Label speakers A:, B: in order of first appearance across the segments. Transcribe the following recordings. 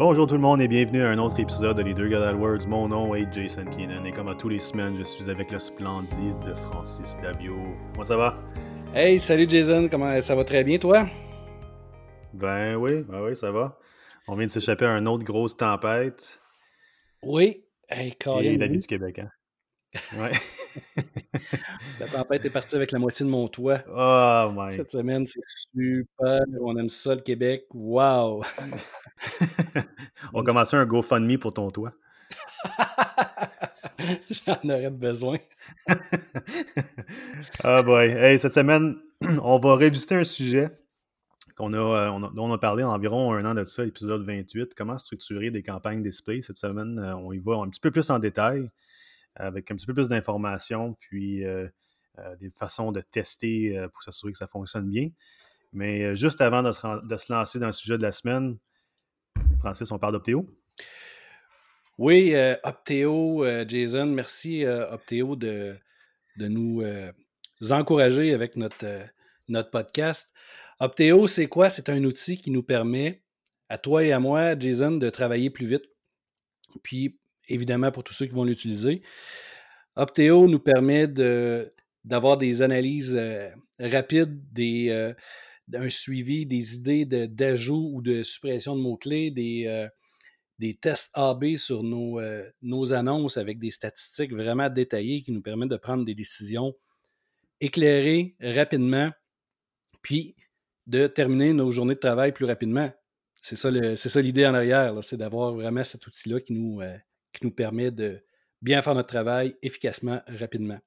A: Bonjour tout le monde et bienvenue à un autre épisode de Les Deux Gars Words. Mon nom est Jason Keenan et comme à tous les semaines, je suis avec le splendide Francis Davio. Comment ça va?
B: Hey, salut Jason, comment ça va très bien toi?
A: Ben oui, ben oui, ça va. On vient de s'échapper à une autre grosse tempête.
B: Oui. Hey,
A: Et la vie du Québec, hein? Ouais.
B: la tempête est partie avec la moitié de mon toit.
A: Oh my.
B: Cette semaine, c'est super. On aime ça, le Québec. Wow!
A: On commençait un GoFundMe pour ton toit.
B: J'en aurais besoin.
A: Ah boy. Hey, cette semaine, on va révisiter un sujet qu'on a, euh, dont on a parlé environ un an de ça, épisode 28. Comment structurer des campagnes display? Cette semaine, euh, on y va un petit peu plus en détail avec un petit peu plus d'informations, puis euh, euh, des façons de tester euh, pour s'assurer que ça fonctionne bien. Mais juste avant de se, lancer dans le sujet de la semaine, Francis, on parle d'Optéo.
B: Oui, Optéo, Jason, merci Optéo de, de nous encourager avec notre, notre podcast. Optéo, c'est quoi? C'est un outil qui nous permet, à toi et à moi, Jason, de travailler plus vite. Puis évidemment pour tous ceux qui vont l'utiliser. Opteo nous permet d'avoir des analyses euh, rapides, des, euh, un suivi des idées d'ajout ou de suppression de mots-clés, des, euh, des tests AB sur nos, nos annonces avec des statistiques vraiment détaillées qui nous permettent de prendre des décisions éclairées rapidement, puis de terminer nos journées de travail plus rapidement. C'est ça l'idée en arrière, c'est d'avoir vraiment cet outil-là qui nous, qui nous permet de bien faire notre travail efficacement, rapidement.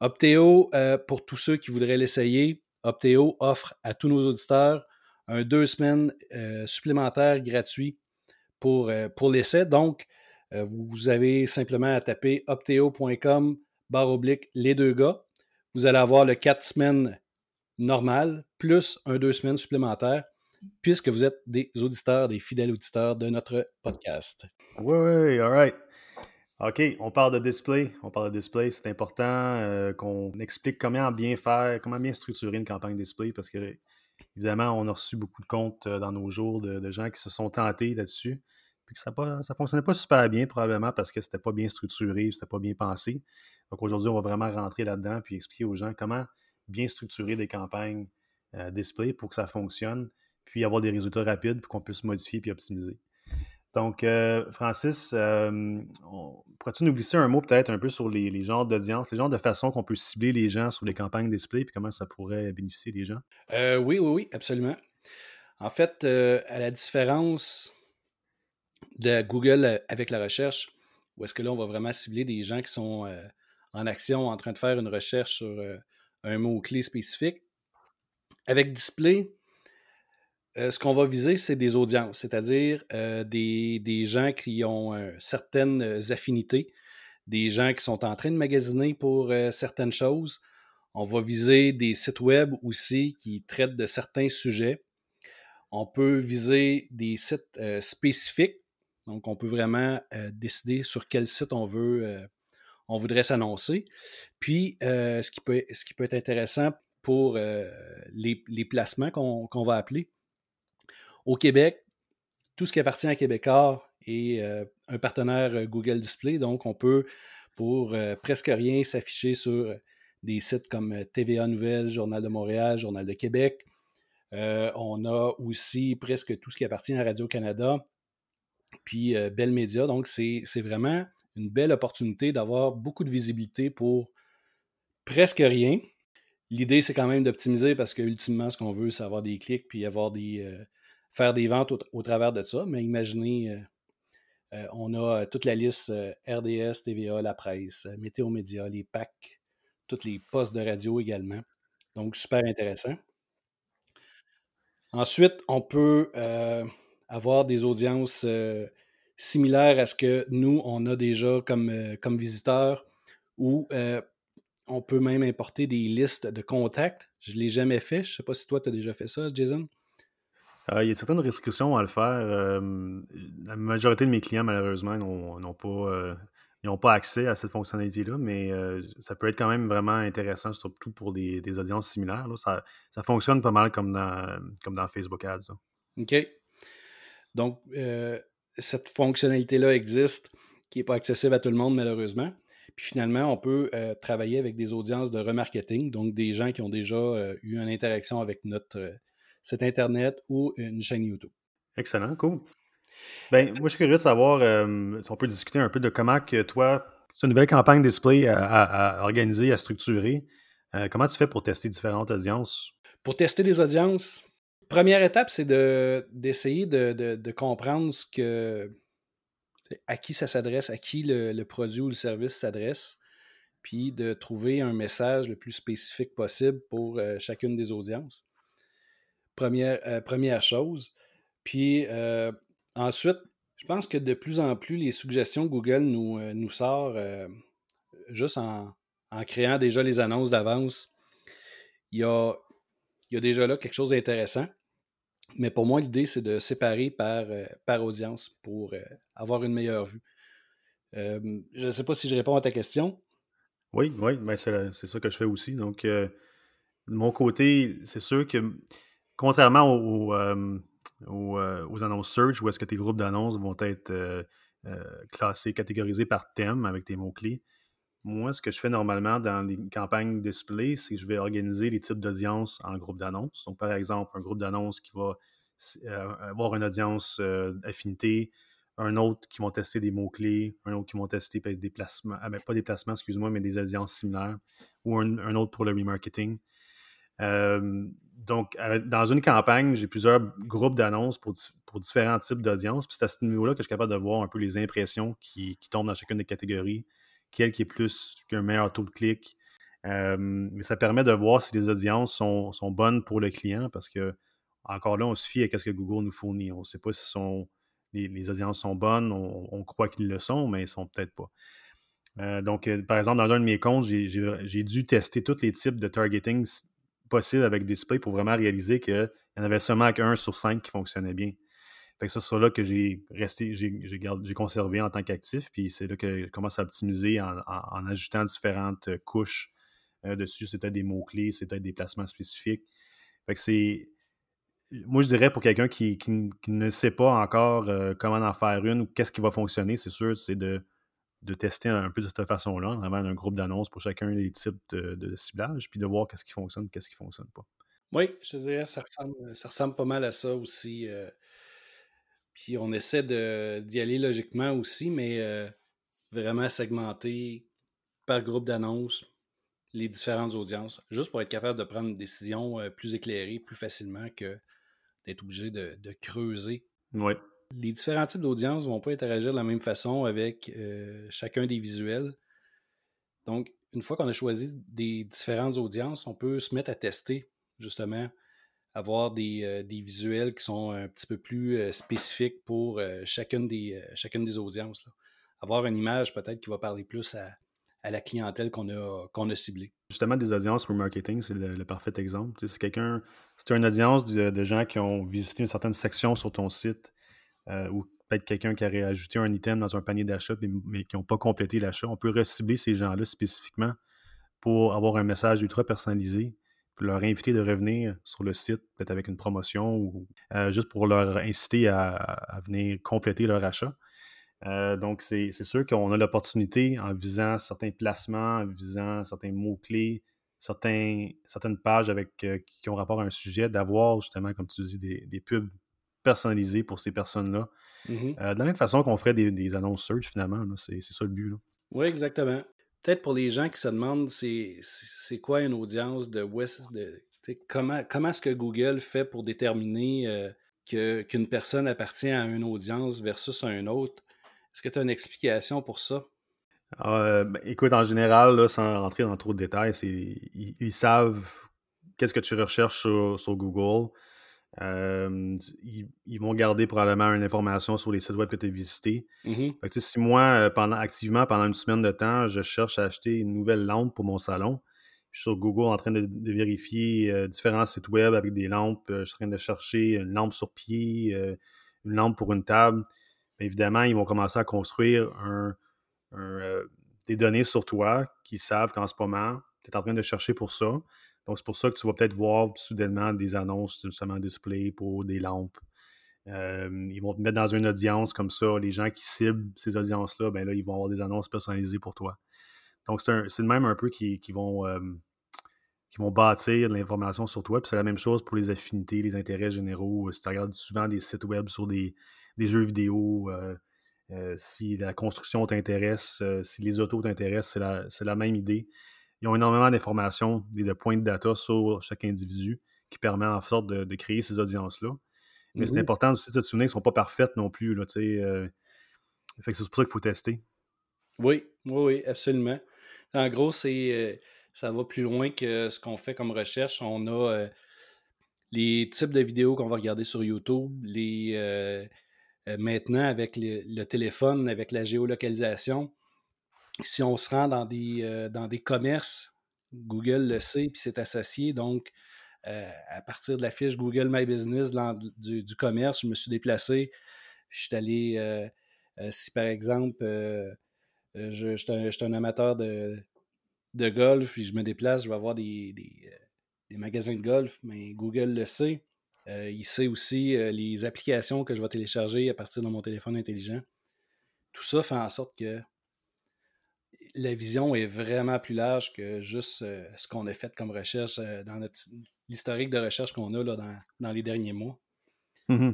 B: Opteo, euh, pour tous ceux qui voudraient l'essayer, Opteo offre à tous nos auditeurs un deux semaines euh, supplémentaires gratuits pour, euh, pour l'essai. Donc, vous avez simplement à taper opteo.com barre oblique les deux gars. Vous allez avoir le quatre semaines normal plus un deux semaines supplémentaire puisque vous êtes des auditeurs, des fidèles auditeurs de notre podcast.
A: Oui, oui, all right. OK, on parle de display. On parle de display. C'est important euh, qu'on explique comment bien faire, comment bien structurer une campagne display parce que, évidemment, on a reçu beaucoup de comptes euh, dans nos jours de, gens qui se sont tentés là-dessus. Puis que ça ne fonctionnait pas super bien, probablement parce que c'était pas bien structuré, c'était pas bien pensé. Donc aujourd'hui, on va vraiment rentrer là-dedans puis expliquer aux gens comment bien structurer des campagnes euh, display pour que ça fonctionne puis avoir des résultats rapides pour qu'on puisse modifier puis optimiser. Donc, euh, Francis, euh, pourrais-tu nous glisser un mot peut-être un peu sur les, genres d'audience, les genres de façon qu'on peut cibler les gens sur les campagnes display, puis comment ça pourrait bénéficier des gens?
B: Euh, oui, oui, oui, absolument. En fait, à la différence de Google avec la recherche, où est-ce que là, on va vraiment cibler des gens qui sont en action, en train de faire une recherche sur un mot-clé spécifique. Avec Display, euh, ce qu'on va viser, c'est des audiences, c'est-à-dire euh, des, gens qui ont euh, certaines affinités, des gens qui sont en train de magasiner pour certaines choses. On va viser des sites web aussi qui traitent de certains sujets. On peut viser des sites spécifiques. Donc, on peut vraiment décider sur quel site on veut, on voudrait s'annoncer. Puis, ce, qui peut, ce qui peut être intéressant pour les, placements qu'on va appeler, au Québec, tout ce qui appartient à Québécois est euh, un partenaire euh, Google Display, donc on peut pour euh, presque rien s'afficher sur des sites comme TVA Nouvelles, Journal de Montréal, Journal de Québec. on a aussi presque tout ce qui appartient à Radio-Canada, puis Bell Media. Donc, c'est vraiment une belle opportunité d'avoir beaucoup de visibilité pour presque rien. L'idée, c'est quand même d'optimiser parce que ultimement, ce qu'on veut, c'est avoir des clics puis avoir des, faire des ventes au, travers de ça. Mais imaginez, euh, euh, on a euh, toute la liste RDS, TVA, la presse, Météo Média, les PAC, tous les postes de radio également. Donc, super intéressant. Ensuite, on peut avoir des audiences similaires à ce que nous, on a déjà comme, comme visiteurs ou on peut même importer des listes de contacts. Je ne l'ai jamais fait. Je ne sais pas si toi, tu as déjà fait ça, Jason.
A: Euh, il y a certaines restrictions à le faire. la majorité de mes clients, malheureusement, n'ont pas, euh, pas accès à cette fonctionnalité-là, mais euh, ça peut être quand même vraiment intéressant, surtout pour des, audiences similaires. Ça, fonctionne pas mal comme dans, comme dans Facebook Ads.
B: OK. Donc, cette fonctionnalité-là existe, qui n'est pas accessible à tout le monde, malheureusement. Puis finalement, on peut travailler avec des audiences de remarketing, donc des gens qui ont déjà eu une interaction avec notre site Internet ou une chaîne YouTube.
A: Excellent, cool. Ben, moi, je suis curieux de savoir si on peut discuter un peu de comment que toi, c'est une nouvelle campagne display à, organiser, à structurer. comment tu fais pour tester différentes audiences?
B: Pour tester des audiences, première étape, c'est d'essayer de, comprendre ce que, à qui ça s'adresse, à qui le, produit ou le service s'adresse, puis de trouver un message le plus spécifique possible pour euh, chacune des audiences. Première, euh, première chose. Puis euh, ensuite, je pense que de plus en plus, les suggestions Google nous, nous sort juste en, en, créant déjà les annonces d'avance. Il y a, il y a déjà là quelque chose d'intéressant. Mais pour moi, l'idée, c'est de séparer par, euh, par audience pour euh, avoir une meilleure vue. je ne sais pas si je réponds à ta question.
A: Oui, oui, ben c'est ça que je fais aussi. Donc, euh, de mon côté, c'est sûr que contrairement aux, aux, annonces search, où est-ce que tes groupes d'annonces vont être classés, catégorisés par thème avec tes mots-clés, moi, ce que je fais normalement dans les campagnes display, c'est que je vais organiser les types d'audience en groupes d'annonces. Donc, par exemple, un groupe d'annonces qui va euh, avoir une audience euh, affinité, un autre qui vont tester des mots-clés, un autre qui vont tester des placements, ah, ben, pas des placements, excuse-moi, mais des audiences similaires, ou un, autre pour le remarketing. Euh, donc, dans une campagne, j'ai plusieurs groupes d'annonces pour, différents types d'audience. Puis c'est à ce niveau-là que je suis capable de voir un peu les impressions qui, tombent dans chacune des catégories, quel qui est plus qu'un meilleur taux de clic. mais ça permet de voir si les audiences sont, bonnes pour le client parce que, encore là, on se fie à ce que Google nous fournit. On ne sait pas si les, audiences sont bonnes, on, croit qu'ils le sont, mais ils ne sont peut-être pas. Euh, donc, euh, par exemple, dans un de mes comptes, j'ai dû tester tous les types de targeting possibles avec Display pour vraiment réaliser qu'il y en avait seulement qu'un sur cinq qui fonctionnait bien. Fait ça, là que j'ai resté, j'ai conservé en tant qu'actif. Puis c'est là que je commence à optimiser en, ajoutant différentes euh, couches euh, dessus. C'était des mots-clés, c'était des placements spécifiques. Moi, je dirais pour quelqu'un qui, ne sait pas encore euh, comment en faire une ou qu'est-ce qui va fonctionner, c'est sûr, c'est de, tester un peu de cette façon-là, vraiment un groupe d'annonces pour chacun des types de, ciblage, puis de voir qu'est-ce qui fonctionne, qu'est-ce qui ne fonctionne pas.
B: Oui, je dirais ça ressemble, ça ressemble pas mal à ça aussi. Puis on essaie d'y aller logiquement aussi, mais euh, vraiment segmenter par groupe d'annonces les différentes audiences, juste pour être capable de prendre une décision euh, plus éclairée, plus facilement que d'être obligé de, creuser.
A: Oui.
B: Les différents types d'audiences ne vont pas interagir de la même façon avec euh, chacun des visuels. Donc, une fois qu'on a choisi des différentes audiences, on peut se mettre à tester justement avoir euh, des, visuels qui sont un petit peu plus euh, spécifiques pour euh, chacune, des, audiences. Avoir une image peut-être qui va parler plus à, la clientèle qu'on a, ciblée.
A: Justement, des audiences pour marketing, c'est le, parfait exemple. c'est quelqu'un, c'est une audience de, gens qui ont visité une certaine section sur ton site ou peut-être quelqu'un qui aurait ajouté un item dans un panier d'achat mais, qui n'ont pas complété l'achat. On peut recibler ces gens-là spécifiquement pour avoir un message ultra personnalisé leur inviter de revenir sur le site, peut-être avec une promotion ou euh, juste pour leur inciter à, venir compléter leur achat. Euh, donc, c'est sûr qu'on a l'opportunité, en visant certains placements, en visant certains mots-clés, certaines pages avec, euh, qui ont rapport à un sujet, d'avoir justement, comme tu dis, des, pubs personnalisées pour ces personnes-là. Mmh de la même façon qu'on ferait des, annonces search, finalement. C'est ça le but.
B: Oui, exactement peut-être pour les gens qui se demandent c'est quoi une audience de West, de, comment, comment est-ce que Google fait pour déterminer euh, qu'une personne appartient à une audience versus à une autre? Est-ce que tu as une explication pour ça?
A: Euh, ben, écoute, en général, sans rentrer dans trop de détails, ils, ils, savent qu'est-ce que tu recherches sur Google. Euh, ils, vont garder probablement une information sur les sites web que tu as visités.
B: Mmh
A: si moi, euh, pendant, activement, pendant une semaine de temps, je cherche à acheter une nouvelle lampe pour mon salon, je suis sur Google en train de, vérifier euh, différents sites web avec des lampes, je suis en train de chercher une lampe sur pied, une lampe pour une table, évidemment, ils vont commencer à construire des données sur toi qui savent qu'en ce moment, tu es en train de chercher pour ça. Donc, c'est pour ça que tu vas peut-être voir soudainement des annonces justement display pour des lampes. ils vont te mettre dans une audience comme ça. Les gens qui ciblent ces audiences-là, ben là, ils vont avoir des annonces personnalisées pour toi. Donc, c'est le même un peu qui, vont, qui vont bâtir l'information sur toi. Puis c'est la même chose pour les affinités, les intérêts généraux. Si tu regardes souvent des sites web sur des, jeux vidéo, si la construction t'intéresse, si les autos t'intéressent, c'est la, même idée. Ils ont énormément d'informations et de points de data sur chaque individu qui permet en sorte de, créer ces audiences-là. Mais c'est important aussi de se souvenir qu'elles ne sont pas parfaites non plus. Là, c'est pour ça qu'il faut tester.
B: Oui, oui, oui, absolument. En gros, c'est euh, ça va plus loin que ce qu'on fait comme recherche. On a euh, les types de vidéos qu'on va regarder sur YouTube, les euh, maintenant avec le, téléphone, avec la géolocalisation. Si on se rend dans des, dans des commerces, Google le sait, puis c'est associé. Donc, à partir de la fiche Google My Business du, du, commerce, je me suis déplacé. Je suis allé, si par exemple, euh, je, suis un, amateur de, de golf, et je me déplace, je vais avoir des, euh, magasins de golf, mais Google le sait. Euh, il sait aussi les applications que je vais télécharger à partir de mon téléphone intelligent. Tout ça fait en sorte que la vision est vraiment plus large que juste ce qu'on a fait comme recherche dans l'historique de recherche qu'on a là, dans, les derniers mois. Mmh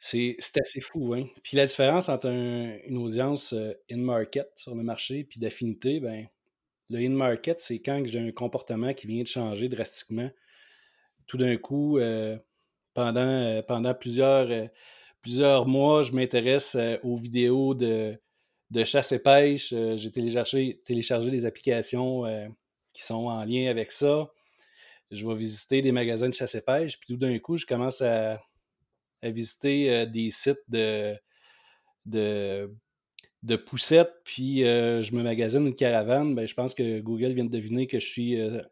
B: c'est assez fou, hein? Puis la différence entre une audience euh, in-market sur le marché puis d'affinité, ben, le in-market, c'est quand j'ai un comportement qui vient de changer drastiquement. Tout d'un coup, euh, pendant, euh, pendant plusieurs, plusieurs mois, je m'intéresse aux vidéos de, de chasse et pêche. j'ai téléchargé, téléchargé des applications qui sont en lien avec ça. Je vais visiter des magasins de chasse et pêche, puis tout d'un coup, je commence à à visiter euh, des sites de, de, de poussettes, puis euh, je me magasine une caravane, ben, je pense que Google vient de deviner que je suis euh,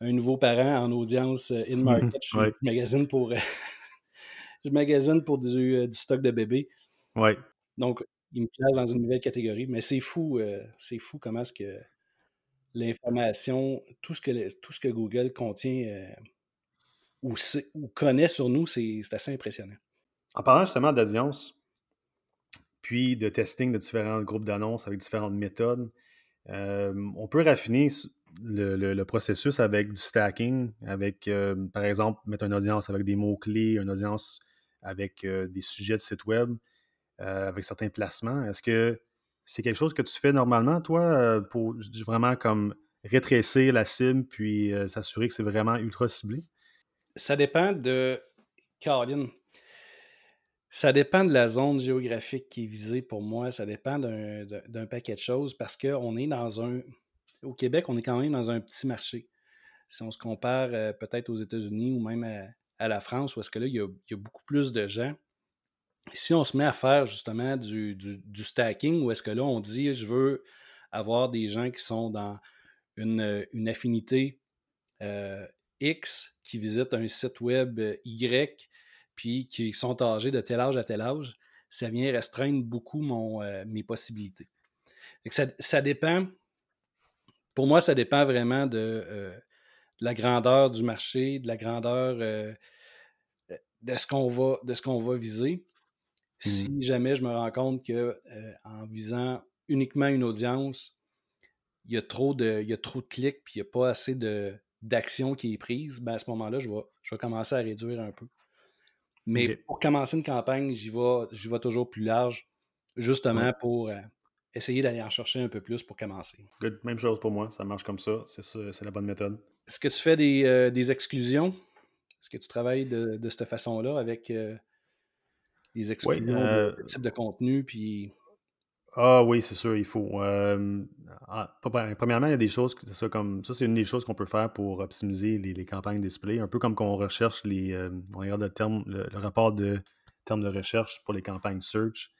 B: un nouveau parent en audience in-market. je, magasine pour, je magasine pour du, stock de bébés.
A: Ouais.
B: Donc, il me place dans une nouvelle catégorie. Mais c'est fou, c'est fou comment est-ce que l'information, tout, ce que, tout ce que Google contient ou, ou connaît sur nous, c'est assez impressionnant.
A: En parlant justement d'audience, puis de testing de différents groupes d'annonces avec différentes méthodes, euh, on peut raffiner le, processus avec du stacking, avec, euh, par exemple, mettre une audience avec des mots-clés, une audience avec euh, des sujets de site web, avec certains placements. Est-ce que c'est quelque chose que tu fais normalement, toi, pour vraiment comme rétrécir la cible puis s'assurer que c'est vraiment ultra ciblé?
B: Ça dépend de Caroline. Ça dépend de la zone géographique qui est visée pour moi. Ça dépend d'un paquet de choses parce qu'on est dans un. Au Québec, on est quand même dans un petit marché. Si on se compare euh, peut-être aux États-Unis ou même à, la France, où est-ce que là, il y, a, beaucoup plus de gens. Si on se met à faire justement du, stacking, où est-ce que là, on dit je veux avoir des gens qui sont dans une, affinité euh, X qui visitent un site web Y puis qui sont âgés de tel âge à tel âge, ça vient restreindre beaucoup mon, euh, mes possibilités. Ça, dépend, pour moi, ça dépend vraiment de, euh, la grandeur du marché, de la grandeur euh, de ce qu'on va, de ce qu'on va viser. Si mmh jamais je me rends compte que en visant uniquement une audience, il y a trop de, il y a trop de clics puis il n'y a pas assez de, d'action qui est prise, ben à ce moment-là, je vais, je vais commencer à réduire un peu. Mais pour commencer une campagne, j'y vais, vais toujours plus large, justement pour euh, essayer d'aller en chercher un peu plus pour commencer.
A: Good. Même chose pour moi, ça marche comme ça, c'est la bonne méthode.
B: Est-ce que tu fais des, euh, exclusions? Est-ce que tu travailles de, cette façon-là avec euh, les exclusions de type de contenu? Puis
A: ah oui, c'est sûr, il faut. Euh, premièrement, il y a des choses, ça comme ça, c'est une des choses qu'on peut faire pour optimiser les, campagnes display, un peu comme quand on recherche les. Euh, on regarde le, terme, le, rapport de termes de recherche pour les campagnes search.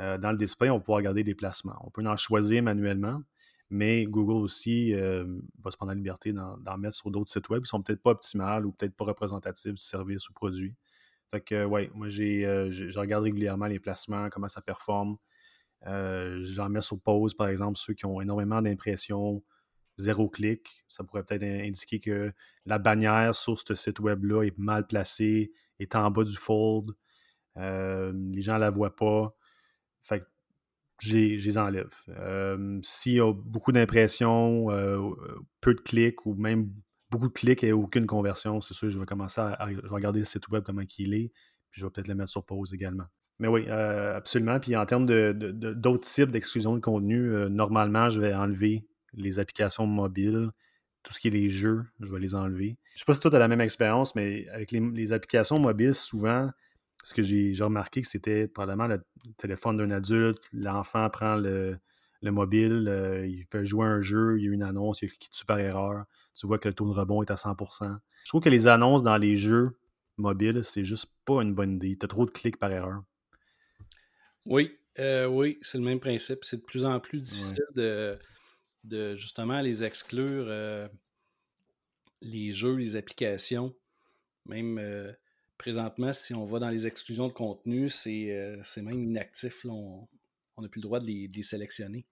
A: Euh, dans le display, on peut regarder des placements. On peut en choisir manuellement, mais Google aussi va se prendre la liberté d'en mettre sur d'autres sites web qui sont peut-être pas optimales ou peut-être pas représentatifs du service ou produit. Fait que, ouais, moi, j'ai, je regarde régulièrement les placements, comment ça performe. Euh, j'en mets sur pause, par exemple, ceux qui ont énormément d'impressions, zéro clic. Ça pourrait peut-être indiquer que la bannière sur ce site web-là est mal placée, est en bas du fold. les gens la voient pas. Fait que je les enlève. S'il y a beaucoup d'impressions, peu de clics ou même beaucoup de clics et aucune conversion, c'est sûr, je vais commencer à, regarder le site web, comment il est, puis je vais peut-être le mettre sur pause également. Mais oui, absolument. Puis en termes d'autres types d'exclusion de contenu, normalement, je vais enlever les applications mobiles, tout ce qui est les jeux, je vais les enlever. Je ne sais pas si toi, tu as la même expérience, mais avec les, applications mobiles, souvent, ce que j'ai remarqué, c'était probablement le téléphone d'un adulte, l'enfant prend le, mobile, euh, il fait jouer un jeu, il y a une annonce, il quitte super erreur. Tu vois que le taux de rebond est à 100%. Je trouve que les annonces dans les jeux mobiles, c'est juste pas une bonne idée. Tu as trop de clics par erreur.
B: Oui, euh, oui, c'est le même principe. C'est de plus en plus difficile de, de justement les exclure, euh, les jeux, les applications. Même euh, présentement, si on va dans les exclusions de contenu, c'est même inactif. on n'a plus le droit de les, sélectionner.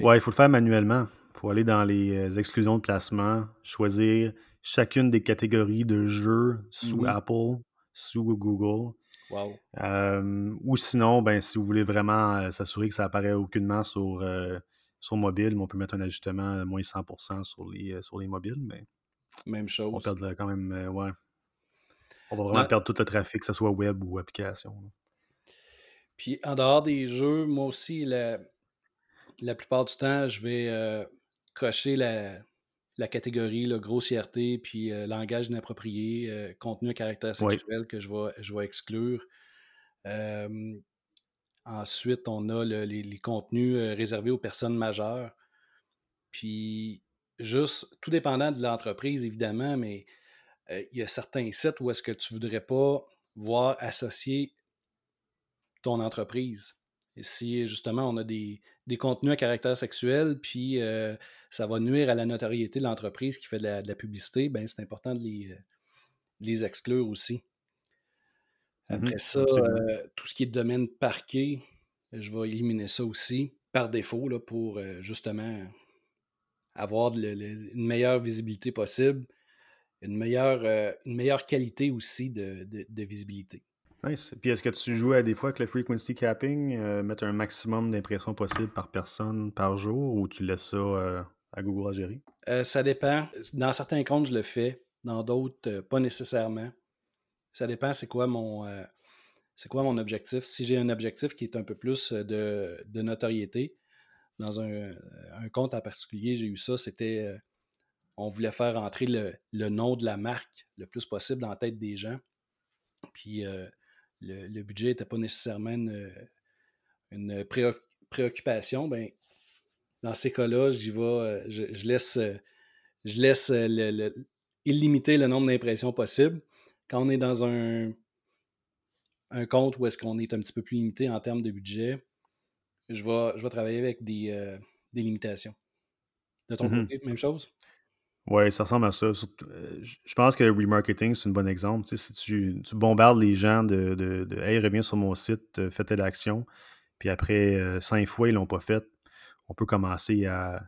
A: Ouais, il faut le faire manuellement. Il faut aller dans les exclusions de placement, choisir chacune des catégories de jeux sous mm-hmm. Apple, sous Google.
B: Wow.
A: ou sinon, ben, si vous voulez vraiment s'assurer que ça apparaît aucunement sur sur mobile, mais on peut mettre un ajustement à moins 100% sur les, euh, sur les mobiles, mais.
B: Même chose.
A: On perd quand même. Euh, ouais. On va vraiment perdre tout le trafic, que ce soit web ou application.
B: Puis en dehors des jeux, moi aussi, la, la plupart du temps, je vais euh, cocher la, la catégorie la grossièreté, puis langage inapproprié, contenu à caractère sexuel que je vais, je vais exclure. Ensuite, on a les, contenus euh, réservés aux personnes majeures. Puis, juste, tout dépendant de l'entreprise, évidemment, mais euh, il y a certains sites où est-ce que tu ne voudrais pas voir associer ton entreprise. Et si justement on a des, contenus à caractère sexuel, puis euh, ça va nuire à la notoriété de l'entreprise qui fait de la, publicité, ben c'est important de les, de les exclure aussi. Mmh Après ça, euh, tout ce qui est domaine parqué, je vais éliminer ça aussi par défaut là, pour euh, justement avoir une meilleure visibilité possible, une meilleure, euh, une meilleure qualité aussi de, visibilité.
A: Nice. Puis est-ce que tu joues à des fois avec le frequency capping, mettre un maximum d'impressions possible par personne par jour ou tu laisses ça à Google à gérer?
B: ça dépend. Dans certains comptes, je le fais. Dans d'autres, pas nécessairement. Ça dépend c'est quoi mon euh, c'est quoi mon objectif? Si j'ai un objectif qui est un peu plus euh, de, notoriété, dans un, compte en particulier, j'ai eu ça, c'était euh, on voulait faire entrer le, nom de la marque le plus possible dans la tête des gens. Puis le, budget n'était pas nécessairement une, préoccupation. Ben, dans ces cas-là, j'y vais, je, laisse, je laisse illimiter le nombre d'impressions possibles quand on est dans un, un compte où est-ce qu'on est un petit peu plus limité en termes de budget, je vais, je vais travailler avec des, euh, limitations. De ton mmh côté, même chose?
A: Oui, ça ressemble à ça. Euh, je pense que le remarketing, c'est un bon exemple. si tu, bombardes les gens de, de, Hey, reviens sur mon site, euh, fais telle action, puis après cinq fois, ils ne l'ont pas fait, on peut commencer à,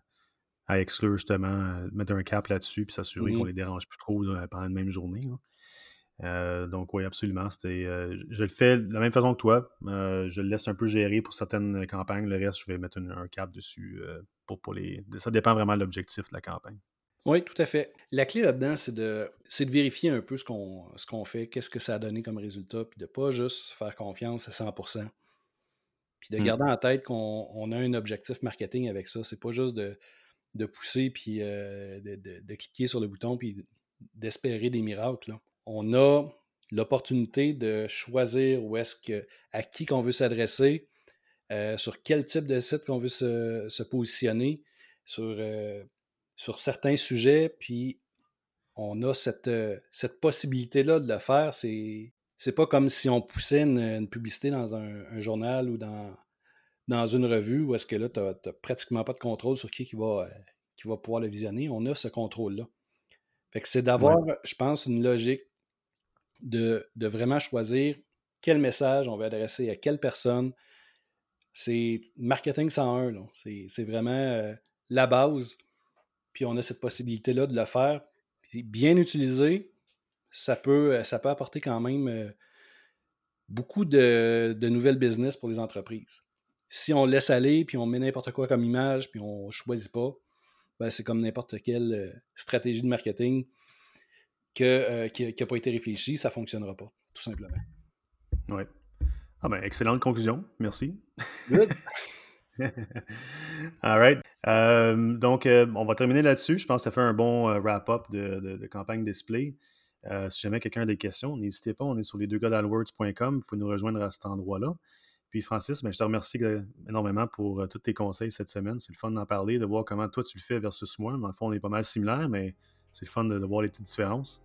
A: exclure justement, mettre un cap là-dessus, puis s'assurer qu'on ne mmh les dérange plus trop pendant une même journée. Euh, donc oui, absolument. Euh, je le fais de la même façon que toi. Euh, je le laisse un peu gérer pour certaines campagnes. Le reste, je vais mettre un cap dessus pour, pour les. Ça dépend vraiment de l'objectif de la campagne.
B: Oui, tout à fait. La clé là-dedans, c'est de, de vérifier un peu ce qu'on, ce qu'on fait, qu'est-ce que ça a donné comme résultat, puis de pas juste faire confiance à 100%. Puis de mmh. garder en tête qu'on a un objectif marketing avec ça. C'est pas juste de, pousser, puis de, cliquer sur le bouton, puis d'espérer des miracles. Là on a l'opportunité de choisir où est-ce que, à qui qu'on veut s'adresser, euh, sur quel type de site qu'on veut se, positionner, sur, euh, sur certains sujets, puis on a cette, euh, cette possibilité-là de le faire. C'est, c'est pas comme si on poussait une, publicité dans un, journal ou dans, dans une revue où est-ce que là, tu n'as pratiquement pas de contrôle sur qui, qui, va, qui va pouvoir le visionner. On a ce contrôle-là. Fait que c'est d'avoir, je pense, une logique de, vraiment choisir quel message on veut adresser à quelle personne. C'est marketing 101. C'est vraiment euh, la base. Puis on a cette possibilité-là de le faire. Puis bien utilisé, ça peut, euh, ça peut apporter quand même euh, beaucoup de, nouvelles business pour les entreprises. Si on laisse aller, puis on met n'importe quoi comme image, puis on ne choisit pas, ben c'est comme n'importe quelle euh, stratégie de marketing que, qui n'a pas été réfléchie, ça ne fonctionnera pas, tout simplement.
A: Oui. Ah ben, excellente conclusion. Merci. Good. All right. Euh, donc, euh, on va terminer là-dessus. Je pense que ça fait un bon euh, wrap-up de, campagne display. si jamais quelqu'un a des questions, n'hésitez pas. On est sur les deux gars Vous pouvez nous rejoindre à cet endroit-là. Puis, Francis, ben, je te remercie énormément pour tous tes conseils cette semaine. C'est le fun d'en parler, de voir comment toi tu le fais versus moi. Dans le fond, on est pas mal similaires, mais c'est le fun de voir les petites différences.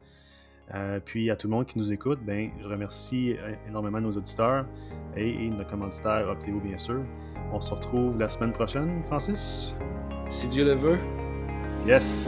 A: Euh, puis à tout le monde qui nous écoute, ben, je remercie euh, énormément nos auditeurs et, nos commanditaires Optéo, bien sûr. On se retrouve la semaine prochaine, Francis.
B: Si Dieu le veut.
A: Yes.